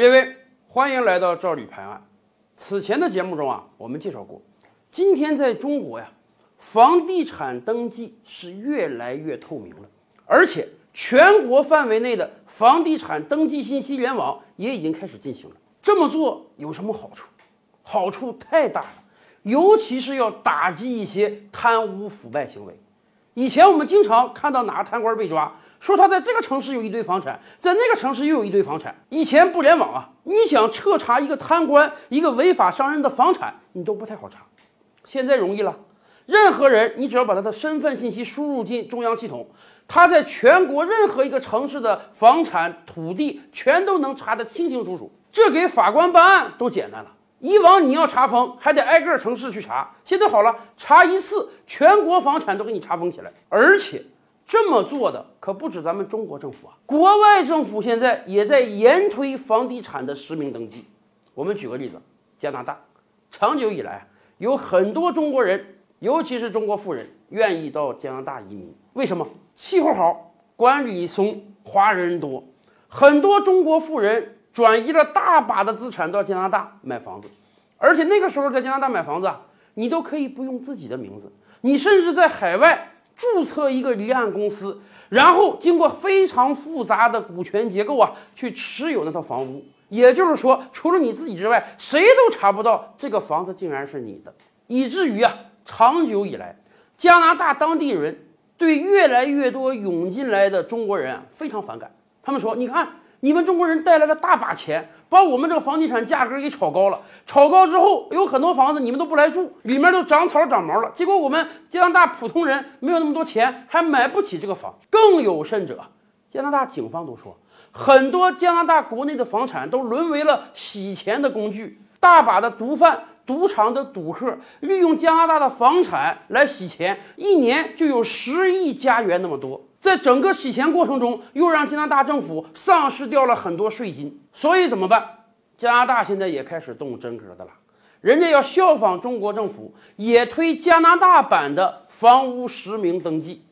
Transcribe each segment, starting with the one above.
列位，欢迎来到赵李盘案。此前的节目中啊，我们介绍过，今天在中国呀，房地产登记是越来越透明了，而且全国范围内的房地产登记信息联网也已经开始进行了。这么做有什么好处？好处太大了，尤其是要打击一些贪污腐败行为。以前我们经常看到哪个贪官被抓，说他在这个城市有一堆房产，在那个城市又有一堆房产。以前不联网啊，你想彻查一个贪官、一个违法商人的房产，你都不太好查。现在容易了，任何人你只要把他的身份信息输入进中央系统，他在全国任何一个城市的房产、土地全都能查得清清楚楚，这给法官办案都简单了。以往你要查封，还得挨个城市去查。现在好了，查一次，全国房产都给你查封起来。而且这么做的可不止咱们中国政府啊，国外政府现在也在严推房地产的实名登记。我们举个例子，加拿大，长久以来有很多中国人，尤其是中国富人，愿意到加拿大移民。为什么？气候好，管理松，华人多，很多中国富人。转移了大把的资产到加拿大买房子，而且那个时候在加拿大买房子啊，你都可以不用自己的名字，你甚至在海外注册一个离岸公司，然后经过非常复杂的股权结构啊，去持有那套房屋。也就是说，除了你自己之外，谁都查不到这个房子竟然是你的，以至于啊，长久以来，加拿大当地人对越来越多涌进来的中国人非常反感。他们说：“你看。”你们中国人带来了大把钱，把我们这个房地产价格给炒高了。炒高之后，有很多房子你们都不来住，里面都长草长毛了。结果我们加拿大普通人没有那么多钱，还买不起这个房。更有甚者，加拿大警方都说，很多加拿大国内的房产都沦为了洗钱的工具，大把的毒贩、赌场的赌客利用加拿大的房产来洗钱，一年就有十亿加元那么多。在整个洗钱过程中，又让加拿大政府丧失掉了很多税金，所以怎么办？加拿大现在也开始动真格的了，人家要效仿中国政府，也推加拿大版的房屋实名登记。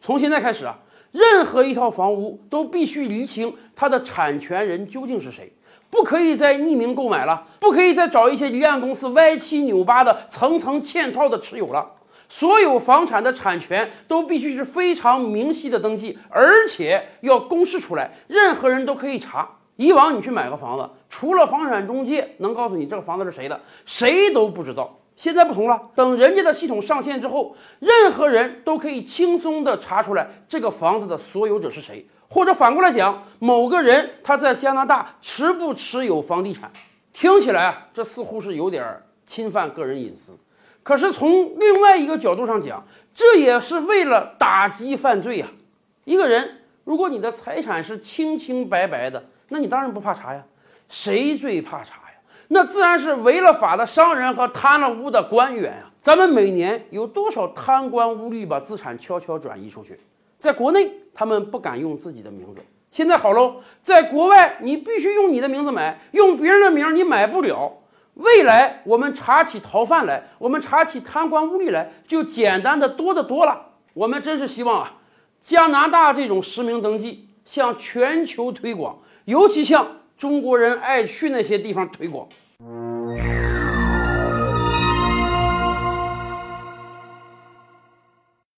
从现在开始啊，任何一套房屋都必须厘清它的产权人究竟是谁，不可以再匿名购买了，不可以再找一些离岸公司歪七扭八的层层嵌套的持有了。所有房产的产权都必须是非常明晰的登记，而且要公示出来，任何人都可以查。以往你去买个房子，除了房产中介能告诉你这个房子是谁的，谁都不知道。现在不同了，等人家的系统上线之后，任何人都可以轻松地查出来这个房子的所有者是谁，或者反过来讲，某个人他在加拿大持不持有房地产？听起来啊，这似乎是有点侵犯个人隐私。可是从另外一个角度上讲，这也是为了打击犯罪呀。一个人，如果你的财产是清清白白的，那你当然不怕查呀。谁最怕查呀？那自然是违了法的商人和贪了污的官员呀。咱们每年有多少贪官污吏把资产悄悄转移出去？在国内，他们不敢用自己的名字。现在好喽，在国外，你必须用你的名字买，用别人的名你买不了。未来我们查起逃犯来，我们查起贪官污吏来，就简单的多得多了。我们真是希望啊，加拿大这种实名登记向全球推广，尤其向中国人爱去那些地方推广。